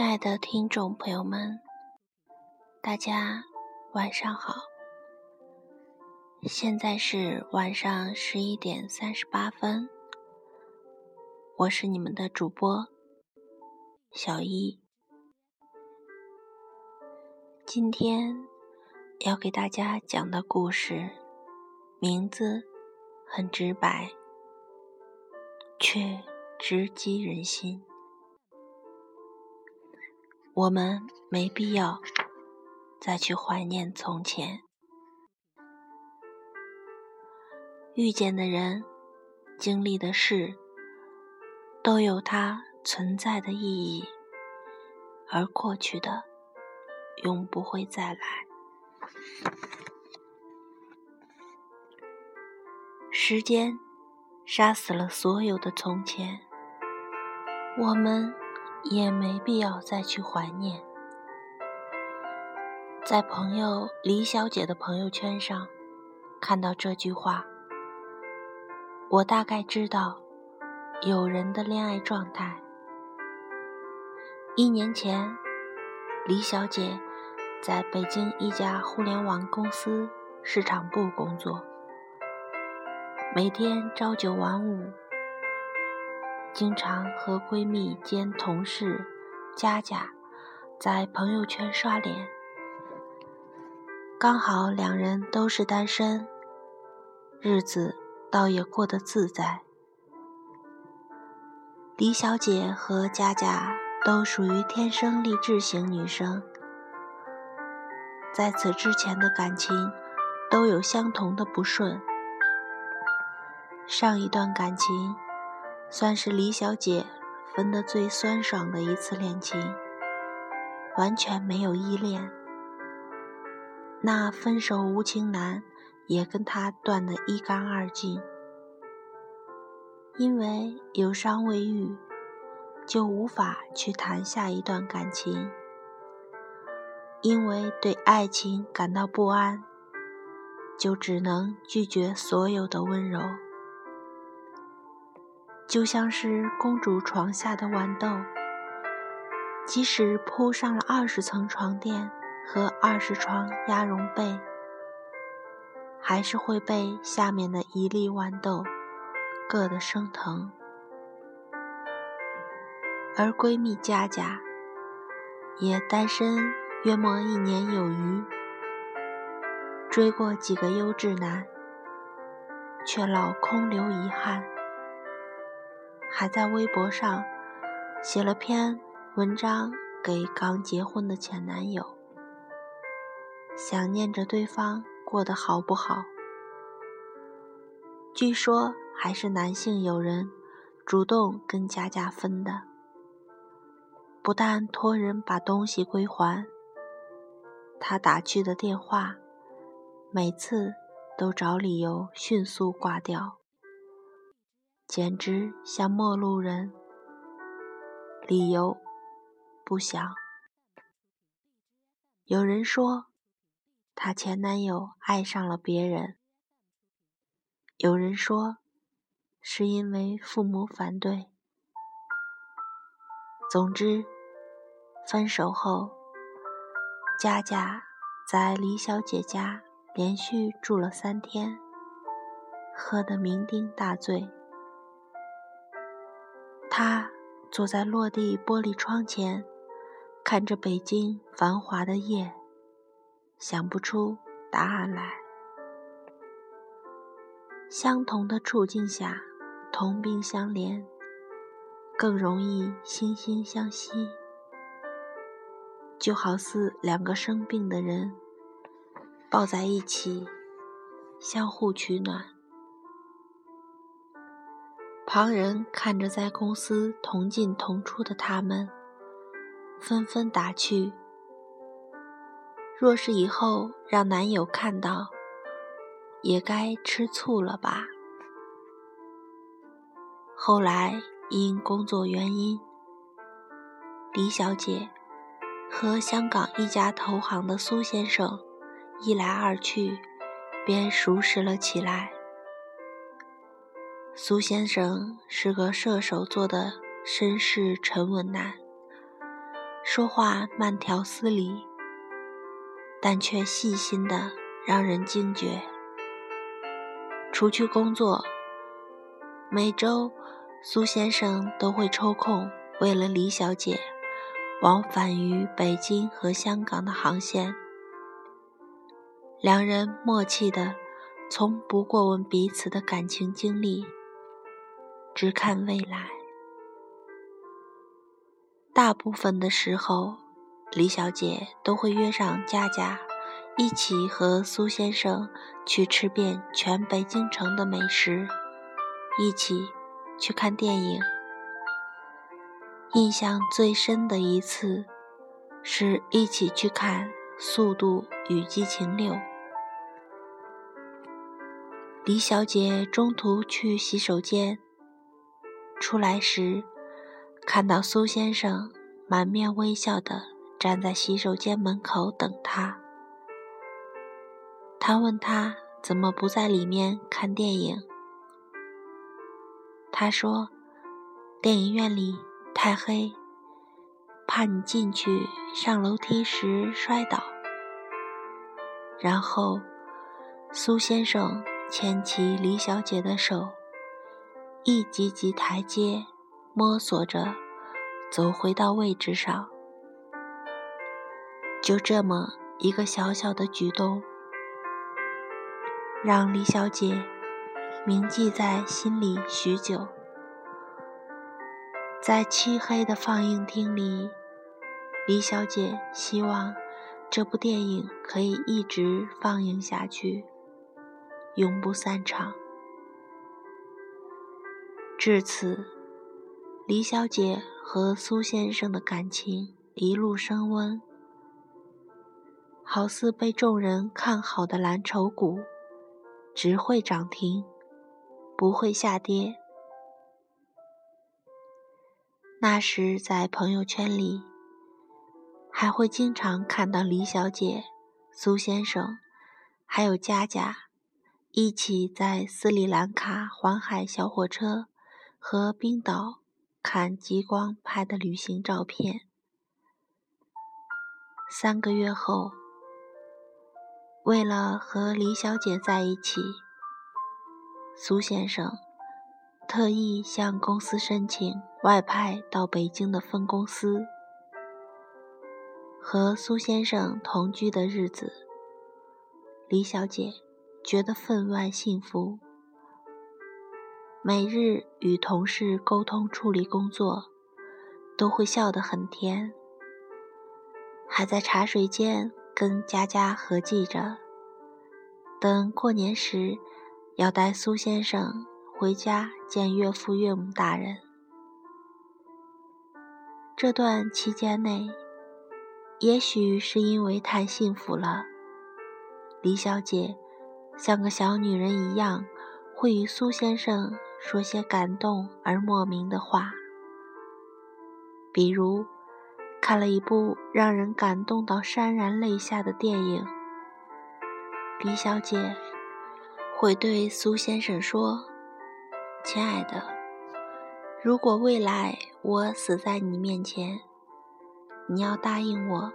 亲爱的听众朋友们，大家晚上好。现在是晚上十一点三十八分，我是你们的主播小一。今天要给大家讲的故事名字很直白，却直击人心。我们没必要再去怀念从前，遇见的人、经历的事，都有它存在的意义，而过去的永不会再来。时间杀死了所有的从前，我们。也没必要再去怀念。在朋友李小姐的朋友圈上看到这句话，我大概知道有人的恋爱状态。一年前，李小姐在北京一家互联网公司市场部工作，每天朝九晚五。经常和闺蜜兼同事佳佳在朋友圈刷脸，刚好两人都是单身，日子倒也过得自在。李小姐和佳佳都属于天生丽质型女生，在此之前的感情都有相同的不顺，上一段感情。算是李小姐分得最酸爽的一次恋情，完全没有依恋。那分手无情男也跟她断得一干二净。因为有伤未愈，就无法去谈下一段感情；因为对爱情感到不安，就只能拒绝所有的温柔。就像是公主床下的豌豆，即使铺上了二十层床垫和二十床鸭绒被，还是会被下面的一粒豌豆硌得生疼。而闺蜜佳佳也单身约莫一年有余，追过几个优质男，却老空留遗憾。还在微博上写了篇文章给刚结婚的前男友，想念着对方过得好不好。据说还是男性友人主动跟佳佳分的，不但托人把东西归还，他打去的电话每次都找理由迅速挂掉。简直像陌路人。理由不详。有人说，她前男友爱上了别人；有人说，是因为父母反对。总之，分手后，佳佳在李小姐家连续住了三天，喝得酩酊大醉。他坐在落地玻璃窗前，看着北京繁华的夜，想不出答案来。相同的处境下，同病相怜，更容易惺惺相惜，就好似两个生病的人抱在一起，相互取暖。旁人看着在公司同进同出的他们，纷纷打趣：“若是以后让男友看到，也该吃醋了吧？”后来因工作原因，李小姐和香港一家投行的苏先生一来二去，便熟识了起来。苏先生是个射手座的绅士沉稳男，说话慢条斯理，但却细心的让人惊觉。除去工作，每周苏先生都会抽空为了李小姐往返于北京和香港的航线。两人默契的，从不过问彼此的感情经历，只看未来。大部分的时候，李小姐都会约上佳佳，一起和苏先生去吃遍全北京城的美食，一起去看电影。印象最深的一次，是一起去看《速度与激情六》。李小姐中途去洗手间，出来时。看到苏先生满面微笑的站在洗手间门口等他，他问他怎么不在里面看电影。他说：“电影院里太黑，怕你进去上楼梯时摔倒。”然后，苏先生牵起李小姐的手，一级级台阶。摸索着走回到位置上，就这么一个小小的举动，让李小姐铭记在心里许久。在漆黑的放映厅里，李小姐希望这部电影可以一直放映下去，永不散场。至此。李小姐和苏先生的感情一路升温，好似被众人看好的蓝筹股，只会涨停，不会下跌。那时在朋友圈里，还会经常看到李小姐、苏先生，还有佳佳，一起在斯里兰卡环海小火车和冰岛。看极光拍的旅行照片。三个月后，为了和李小姐在一起，苏先生特意向公司申请外派到北京的分公司。和苏先生同居的日子，李小姐觉得分外幸福。每日与同事沟通处理工作，都会笑得很甜。还在茶水间跟佳佳合计着，等过年时要带苏先生回家见岳父岳母大人。这段期间内，也许是因为太幸福了，李小姐像个小女人一样，会与苏先生。说些感动而莫名的话，比如看了一部让人感动到潸然泪下的电影，李小姐会对苏先生说：“亲爱的，如果未来我死在你面前，你要答应我，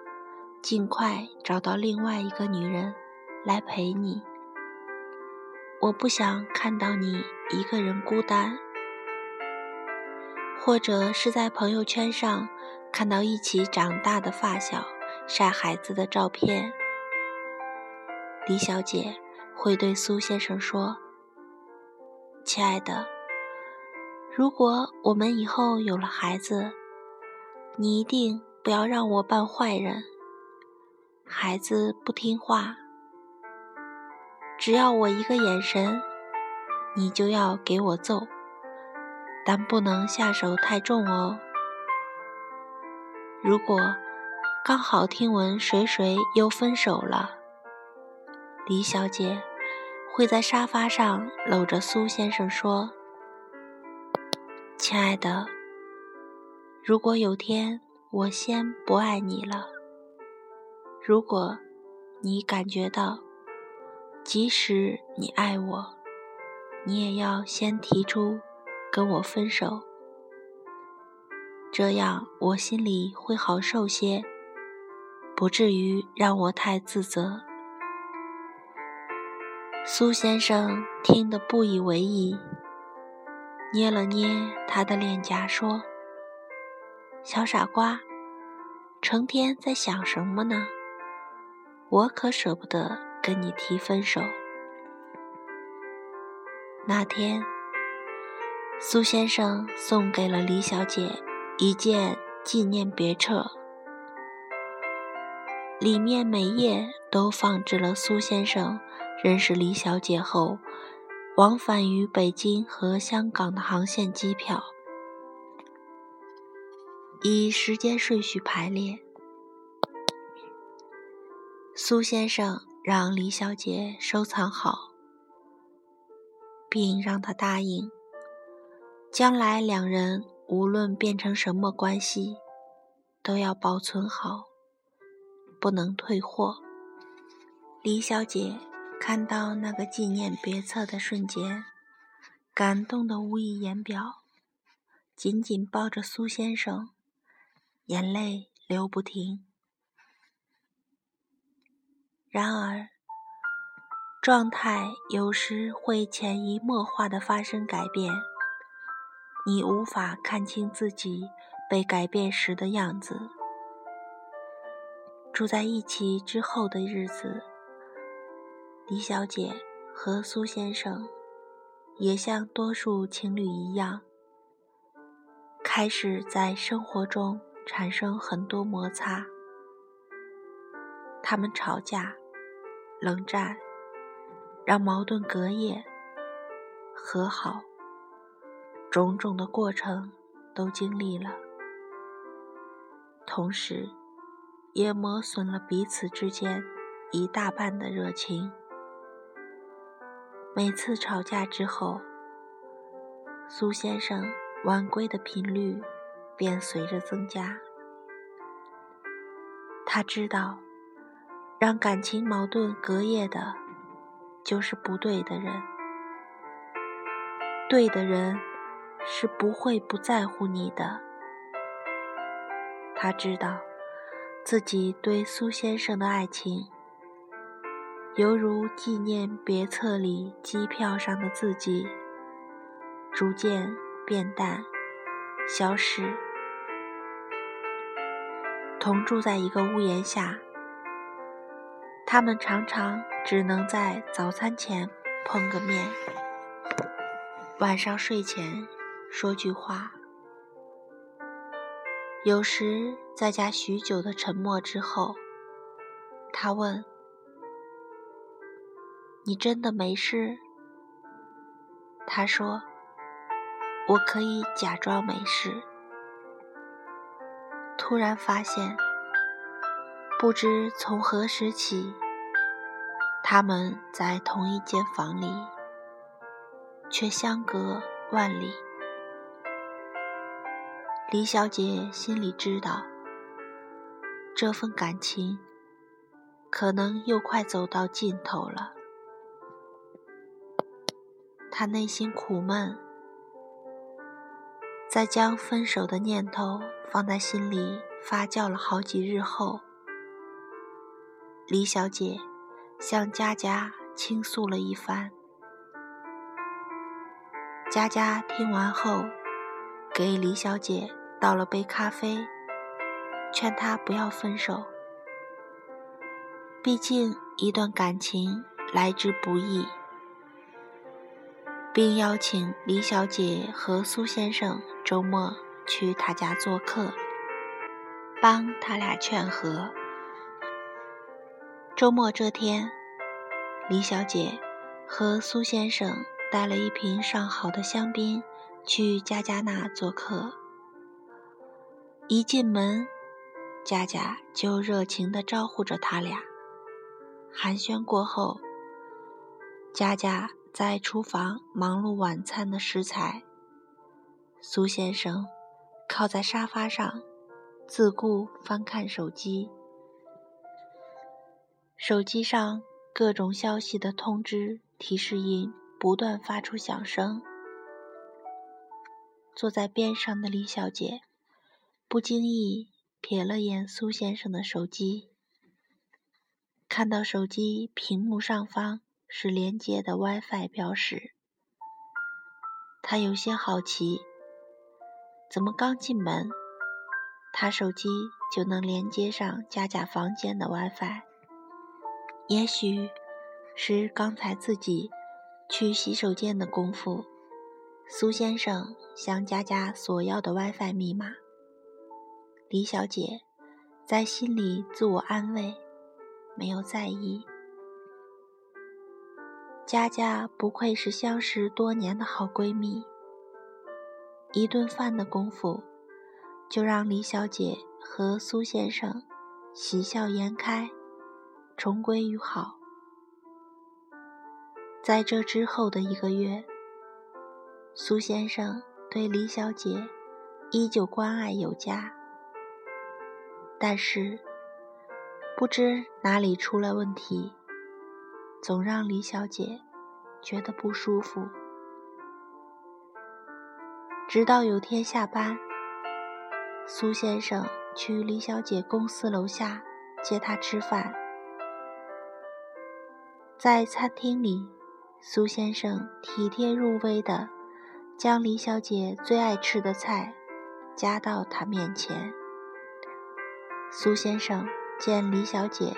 尽快找到另外一个女人来陪你。我不想看到你。”一个人孤单，或者是在朋友圈上看到一起长大的发小晒孩子的照片，李小姐会对苏先生说：“亲爱的，如果我们以后有了孩子，你一定不要让我扮坏人。孩子不听话，只要我一个眼神。”你就要给我揍，但不能下手太重哦。如果刚好听闻谁谁又分手了，李小姐会在沙发上搂着苏先生说：“亲爱的，如果有天我先不爱你了，如果你感觉到，即使你爱我。”你也要先提出跟我分手，这样我心里会好受些，不至于让我太自责。苏先生听得不以为意，捏了捏他的脸颊，说：“小傻瓜，成天在想什么呢？我可舍不得跟你提分手。”那天，苏先生送给了李小姐一件纪念别册，里面每页都放置了苏先生。认识李小姐后，往返于北京和香港的航线机票，以时间顺序排列。苏先生让李小姐收藏好，并让她答应，将来两人无论变成什么关系，都要保存好，不能退货。李小姐。看到那个纪念别册的瞬间，感动得无以言表，紧紧抱着苏先生，眼泪流不停。然而，状态有时会潜移默化地发生改变，你无法看清自己被改变时的样子。住在一起之后的日子。李小姐和苏先生也像多数情侣一样，开始在生活中产生很多摩擦。他们吵架、冷战，让矛盾隔夜、和好，种种的过程都经历了，同时也磨损了彼此之间一大半的热情。每次吵架之后，苏先生晚归的频率便随着增加。他知道，让感情矛盾隔夜的，就是不对的人。对的人是不会不在乎你的。他知道，自己对苏先生的爱情。犹如纪念别册里机票上的字迹，逐渐变淡、消失。同住在一个屋檐下，他们常常只能在早餐前碰个面，晚上睡前说句话。有时在家许久的沉默之后，他问。你真的没事？他说：“我可以假装没事。”突然发现，不知从何时起，他们在同一间房里，却相隔万里。李小姐心里知道，这份感情可能又快走到尽头了。她内心苦闷，在将分手的念头放在心里发酵了好几日后，李小姐向佳佳倾诉了一番。佳佳听完后，给李小姐倒了杯咖啡，劝她不要分手，毕竟一段感情来之不易。并邀请李小姐和苏先生周末去他家做客，帮他俩劝和。周末这天，李小姐和苏先生带了一瓶上好的香槟去佳佳那做客。一进门，佳佳就热情地招呼着他俩。寒暄过后，佳佳。在厨房忙碌晚餐的食材，苏先生靠在沙发上，自顾翻看手机。手机上各种消息的通知提示音不断发出响声。坐在边上的李小姐不经意瞥了眼苏先生的手机，看到手机屏幕上方是连接的 WiFi 标识，她有些好奇，怎么刚进门，他手机就能连接上佳佳房间的 WiFi？也许是刚才自己去洗手间的功夫。苏先生向佳佳索要的 WiFi 密码，李小姐在心里自我安慰，没有在意。佳佳不愧是相识多年的好闺蜜，一顿饭的功夫，就让李小姐和苏先生喜笑颜开，重归于好。在这之后的一个月。苏先生对李小姐依旧关爱有加，但是不知哪里出了问题，总让李小姐觉得不舒服。直到有天下班，苏先生去李小姐公司楼下接她吃饭，在餐厅里，苏先生体贴入微的。将李小姐最爱吃的菜夹到她面前。苏先生见李小姐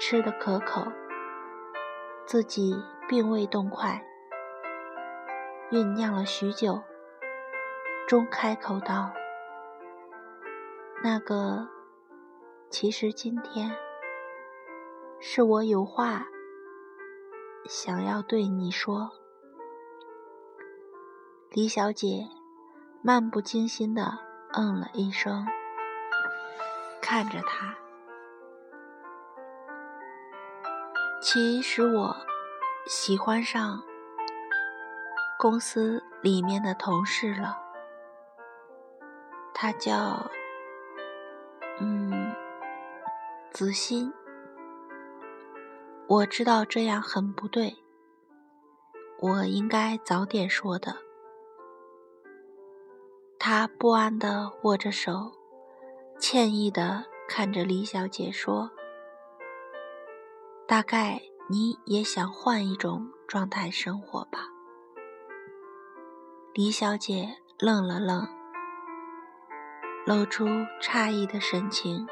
吃得可口，自己并未动筷，酝酿了许久，终开口道：“那个，其实今天是我有话想要对你说。”李小姐漫不经心地嗯了一声，看着他。其实我喜欢上公司里面的同事了，他叫嗯子欣。我知道这样很不对，我应该早点说的。他不安地握着手，歉意地看着李小姐说：“大概你也想换一种状态生活吧？”李小姐愣了愣，露出诧异的神情。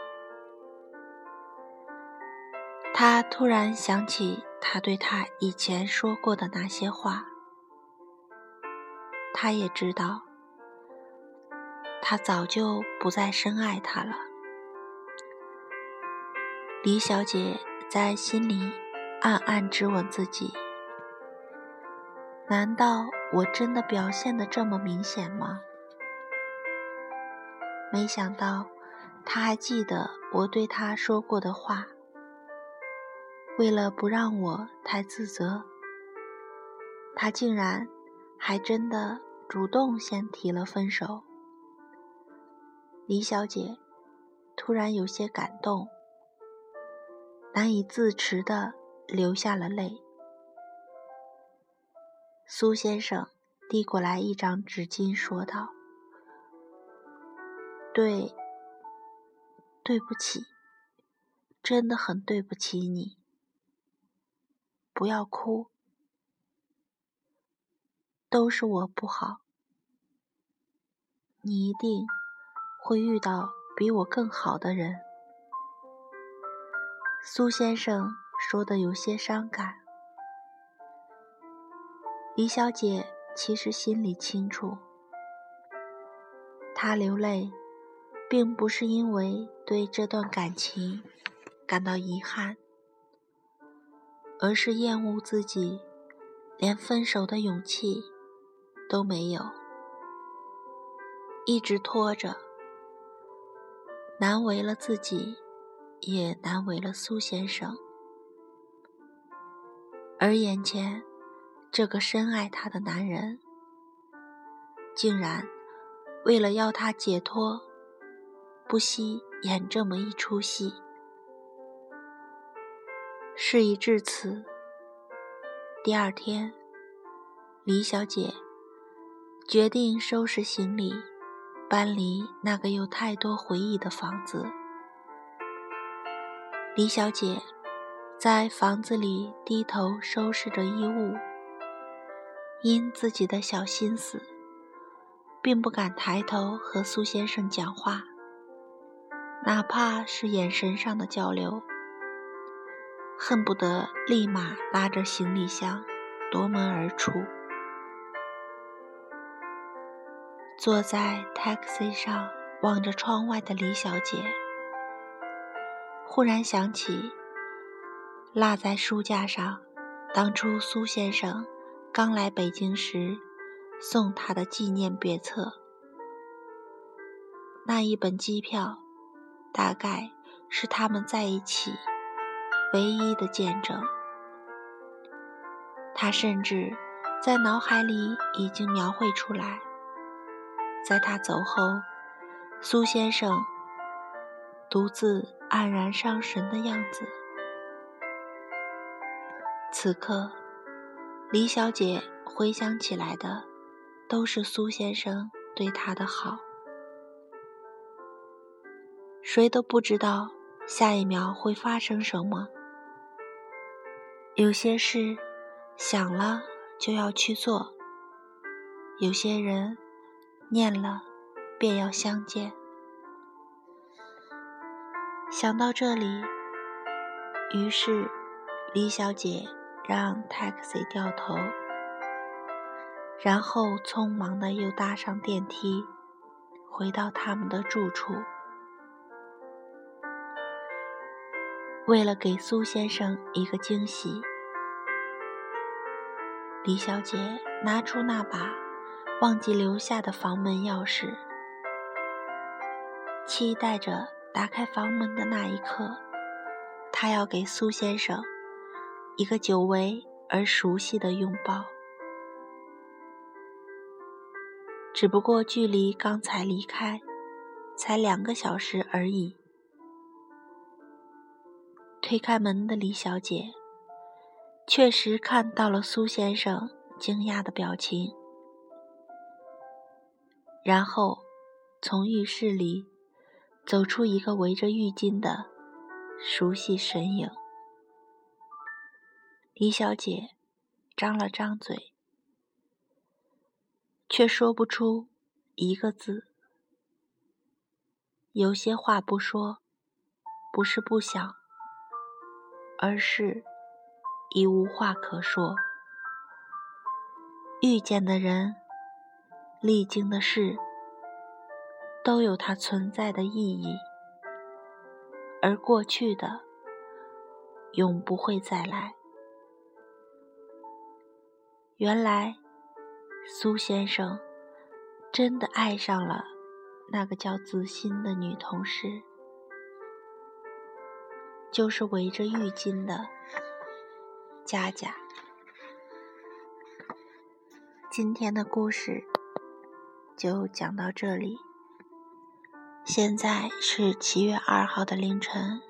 他突然想起他对他以前说过的那些话，他也知道。他早就不再深爱他了。李小姐在心里暗暗质问自己：难道我真的表现得这么明显吗？没想到，他还记得我对他说过的话。为了不让我太自责，他竟然还真的主动先提了分手。李小姐突然有些感动，难以自持的流下了泪。苏先生递过来一张纸巾，说道：“对，对不起，真的很对不起你。不要哭，都是我不好，你一定。”会遇到比我更好的人，苏先生说的有些伤感。李小姐其实心里清楚，她流泪，并不是因为对这段感情感到遗憾，而是厌恶自己连分手的勇气都没有，一直拖着。难为了自己，也难为了苏先生。而眼前这个深爱她的男人，竟然为了要她解脱，不惜演这么一出戏。事已至此，第二天，李小姐决定收拾行李，搬离那个有太多回忆的房子。李小姐在房子里低头收拾着衣物，因自己的小心思，并不敢抬头和苏先生讲话，哪怕是眼神上的交流，恨不得立马拉着行李箱夺门而出。坐在 taxi 上望着窗外的李小姐，忽然想起落在书架上当初苏先生刚来北京时送他的纪念别册。那一本机票，大概是他们在一起唯一的见证。他甚至在脑海里已经描绘出来。在他走后，苏先生独自黯然伤神的样子。此刻，李小姐回想起来的，都是苏先生对她的好。谁都不知道下一秒会发生什么。有些事想了就要去做，有些人。念了，便要相见。想到这里，于是李小姐让 taxi 掉头，然后匆忙的又搭上电梯，回到他们的住处。为了给苏先生一个惊喜，李小姐拿出那把。忘记留下的房门钥匙，期待着打开房门的那一刻，她要给苏先生一个久违而熟悉的拥抱。只不过距离刚才离开才两个小时而已。推开门的李小姐，确实看到了苏先生惊讶的表情。然后，从浴室里走出一个围着浴巾的熟悉身影。李小姐张了张嘴，却说不出一个字。有些话不说，不是不想，而是已无话可说。遇见的人。历经的事都有它存在的意义，而过去的永不会再来。原来苏先生真的爱上了那个叫子欣的女同事，就是围着浴巾的佳佳。今天的故事。就讲到这里。现在是七月二号的凌晨。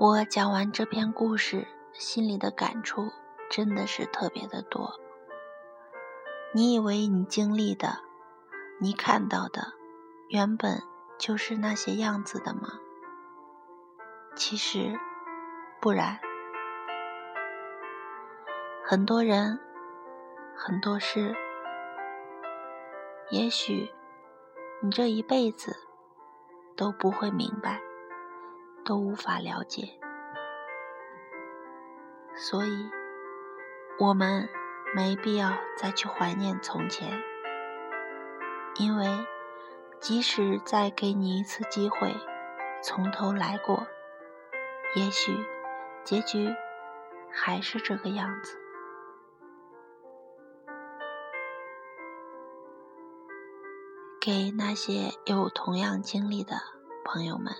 我讲完这篇故事，心里的感触真的是特别的多。你以为你经历的、你看到的，原本就是那些样子的吗？其实不然。很多人，很多事。也许你这一辈子都不会明白，都无法了解，所以我们没必要再去怀念从前，因为即使再给你一次机会，从头来过，也许结局还是这个样子。给那些有同样经历的朋友们，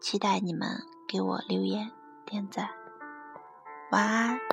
期待你们给我留言点赞。晚安。